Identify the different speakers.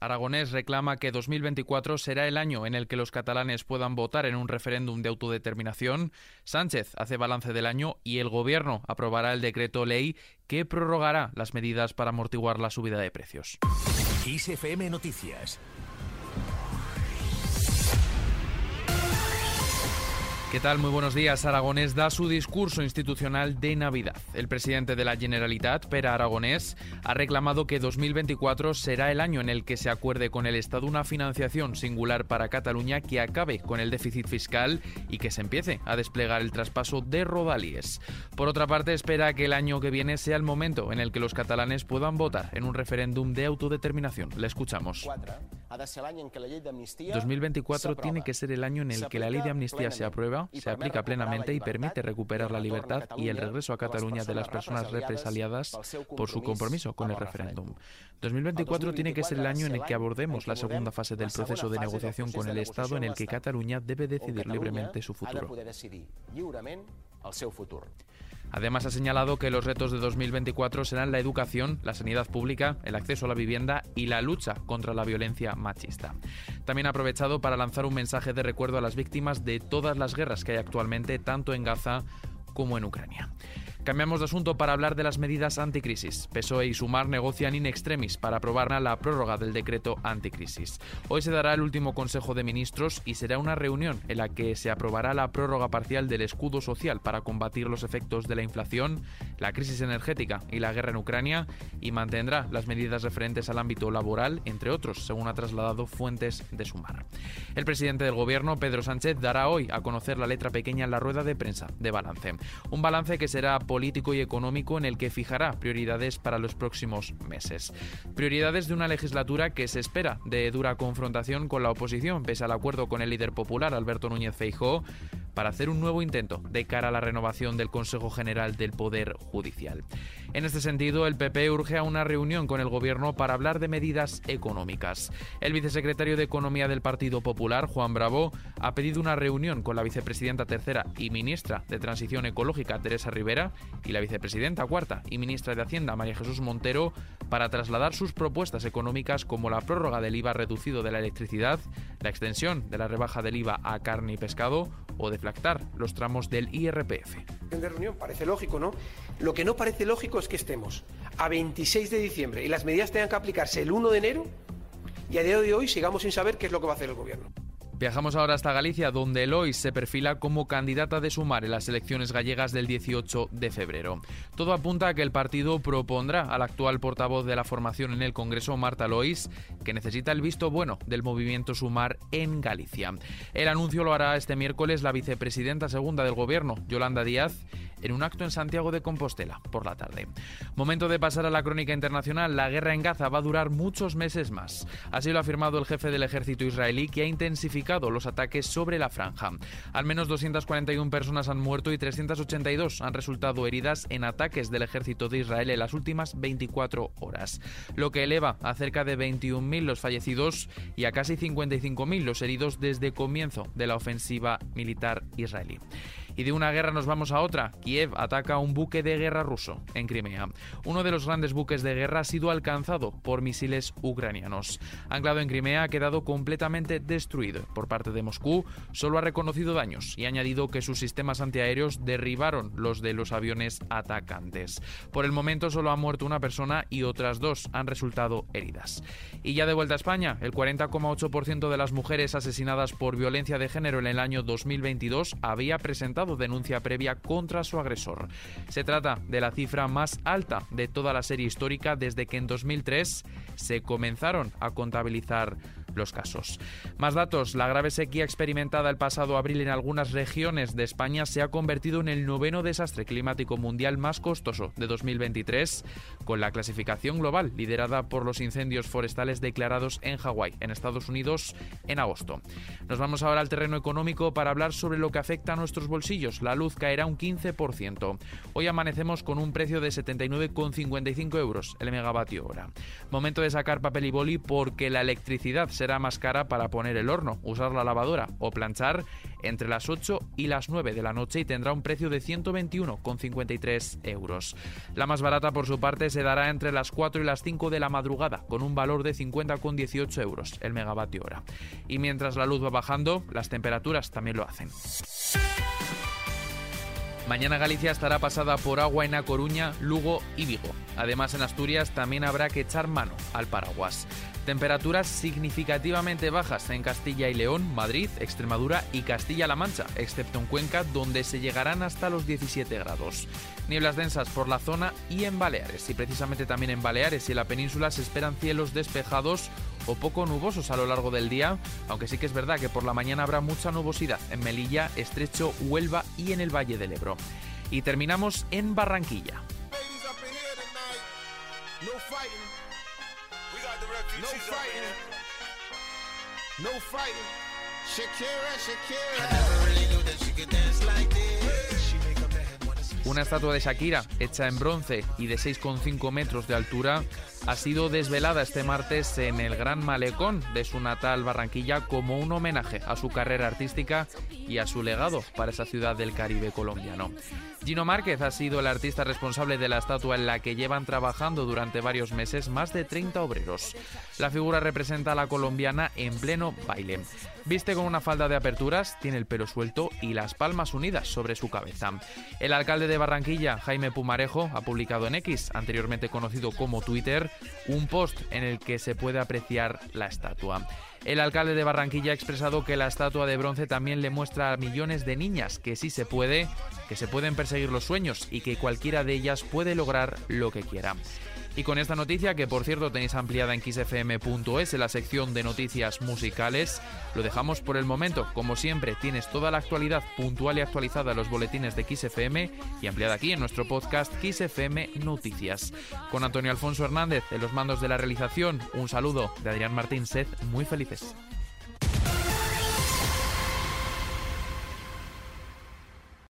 Speaker 1: Aragonés reclama que 2024 será el año en el que los catalanes puedan votar en un referéndum de autodeterminación. Sánchez hace balance del año y el Gobierno aprobará el decreto ley que prorrogará las medidas para amortiguar la subida de precios.
Speaker 2: Noticias
Speaker 1: ¿Qué tal? Muy buenos días. Aragonés da su discurso institucional de Navidad. El presidente de la Generalitat, Pera Aragonés, ha reclamado que 2024 será el año en el que se acuerde con el Estado una financiación singular para Cataluña que acabe con el déficit fiscal y que se empiece a desplegar el traspaso de Rodalies. Por otra parte, espera que el año que viene sea el momento en el que los catalanes puedan votar en un referéndum de autodeterminación. Le escuchamos. 2024 tiene que ser el año en el que la ley de amnistía se aprueba se aplica plenamente y permite recuperar la libertad y el regreso a Cataluña de las personas represaliadas por su compromiso con el referéndum. 2024 tiene que ser el año en el que abordemos la segunda fase del proceso de negociación con el Estado en el que Cataluña debe decidir libremente su futuro. Además, ha señalado que los retos de 2024 serán la educación, la sanidad pública, el acceso a la vivienda y la lucha contra la violencia machista. También ha aprovechado para lanzar un mensaje de recuerdo a las víctimas de todas las guerras que hay actualmente, tanto en Gaza como en Ucrania. Cambiamos de asunto para hablar de las medidas anticrisis. PSOE y Sumar negocian in extremis para aprobar la prórroga del decreto anticrisis. Hoy se dará el último Consejo de Ministros y será una reunión en la que se aprobará la prórroga parcial del escudo social para combatir los efectos de la inflación, la crisis energética y la guerra en Ucrania y mantendrá las medidas referentes al ámbito laboral, entre otros, según ha trasladado fuentes de Sumar. El presidente del Gobierno, Pedro Sánchez, dará hoy a conocer la letra pequeña en la rueda de prensa de balance. Un balance que será político y económico en el que fijará prioridades para los próximos meses. Prioridades de una legislatura que se espera de dura confrontación con la oposición, pese al acuerdo con el líder popular Alberto Núñez Feijóo para hacer un nuevo intento de cara a la renovación del Consejo General del Poder Judicial. En este sentido, el PP urge a una reunión con el Gobierno para hablar de medidas económicas. El vicesecretario de Economía del Partido Popular, Juan Bravo, ha pedido una reunión con la vicepresidenta tercera y ministra de Transición Ecológica, Teresa Rivera, y la vicepresidenta cuarta y ministra de Hacienda, María Jesús Montero, para trasladar sus propuestas económicas como la prórroga del IVA reducido de la electricidad, la extensión de la rebaja del IVA a carne y pescado o deflactar los tramos del IRPF.
Speaker 3: Reunión parece lógico, ¿no? Lo que no parece lógico es que estemos a 26 de diciembre y las medidas tengan que aplicarse el 1 de enero y a día de hoy sigamos sin saber qué es lo que va a hacer el gobierno.
Speaker 1: Viajamos ahora hasta Galicia, donde Elois se perfila como candidata de sumar en las elecciones gallegas del 18 de febrero. Todo apunta a que el partido propondrá al actual portavoz de la formación en el Congreso, Marta Lois, que necesita el visto bueno del movimiento Sumar en Galicia. El anuncio lo hará este miércoles la vicepresidenta segunda del Gobierno, Yolanda Díaz, en un acto en Santiago de Compostela por la tarde. Momento de pasar a la crónica internacional. La guerra en Gaza va a durar muchos meses más. Así lo ha afirmado el jefe del ejército israelí, que ha intensificado los ataques sobre la franja. Al menos 241 personas han muerto y 382 han resultado heridas en ataques del ejército de Israel en las últimas 24 horas, lo que eleva a cerca de 21.000 los fallecidos y a casi 55.000 los heridos desde comienzo de la ofensiva militar israelí. Y de una guerra nos vamos a otra. Kiev ataca un buque de guerra ruso en Crimea. Uno de los grandes buques de guerra ha sido alcanzado por misiles ucranianos. Anclado en Crimea ha quedado completamente destruido. Por parte de Moscú solo ha reconocido daños y ha añadido que sus sistemas antiaéreos derribaron los de los aviones atacantes. Por el momento solo ha muerto una persona y otras dos han resultado heridas. Y ya de vuelta a España, el 40,8% de las mujeres asesinadas por violencia de género en el año 2022 había presentado denuncia previa contra su agresor. Se trata de la cifra más alta de toda la serie histórica desde que en 2003 se comenzaron a contabilizar los casos. Más datos, la grave sequía experimentada el pasado abril en algunas regiones de España se ha convertido en el noveno desastre climático mundial más costoso de 2023, con la clasificación global liderada por los incendios forestales declarados en Hawái, en Estados Unidos, en agosto. Nos vamos ahora al terreno económico para hablar sobre lo que afecta a nuestros bolsillos. La luz caerá un 15%. Hoy amanecemos con un precio de 79,55 euros el megavatio hora. Momento de sacar papel y boli porque la electricidad se será más cara para poner el horno, usar la lavadora o planchar entre las 8 y las 9 de la noche y tendrá un precio de 121,53 euros. La más barata, por su parte, se dará entre las 4 y las 5 de la madrugada, con un valor de 50,18 euros el megavatio hora. Y mientras la luz va bajando, las temperaturas también lo hacen. Mañana Galicia estará pasada por agua en A Coruña, Lugo y Vigo. Además, en Asturias también habrá que echar mano al paraguas. Temperaturas significativamente bajas en Castilla y León, Madrid, Extremadura y Castilla-La Mancha, excepto en Cuenca, donde se llegarán hasta los 17 grados. Nieblas densas por la zona y en Baleares. Y precisamente también en Baleares y en la península se esperan cielos despejados o poco nubosos a lo largo del día, aunque sí que es verdad que por la mañana habrá mucha nubosidad en Melilla, Estrecho, Huelva y en el Valle del Ebro. Y terminamos en Barranquilla. No fighting. No fighting. Shakira, Shakira. I never really knew that she could dance like this. She make a man wanna see. Una estatua de Shakira, hecha en bronce y de 6,5 metros de altura, ha sido desvelada este martes en el Gran Malecón de su natal Barranquilla como un homenaje a su carrera artística y a su legado para esa ciudad del Caribe colombiano. Gino Márquez ha sido el artista responsable de la estatua en la que llevan trabajando durante varios meses más de 30 obreros. La figura representa a la colombiana en pleno baile. Viste con una falda de aperturas, tiene el pelo suelto y las palmas unidas sobre su cabeza. El alcalde de Barranquilla, Jaime Pumarejo, ha publicado en X, anteriormente conocido como Twitter, un post en el que se puede apreciar la estatua. El alcalde de Barranquilla ha expresado que la estatua de bronce también le muestra a millones de niñas que sí se puede, que se pueden perseguir los sueños y que cualquiera de ellas puede lograr lo que quiera. Y con esta noticia, que por cierto tenéis ampliada en xfm.es en la sección de noticias musicales, lo dejamos por el momento. Como siempre, tienes toda la actualidad puntual y actualizada en los boletines de XFM y ampliada aquí en nuestro podcast XFM Noticias. Con Antonio Alfonso Hernández en los mandos de la realización, un saludo de Adrián Martín Sed, muy felices.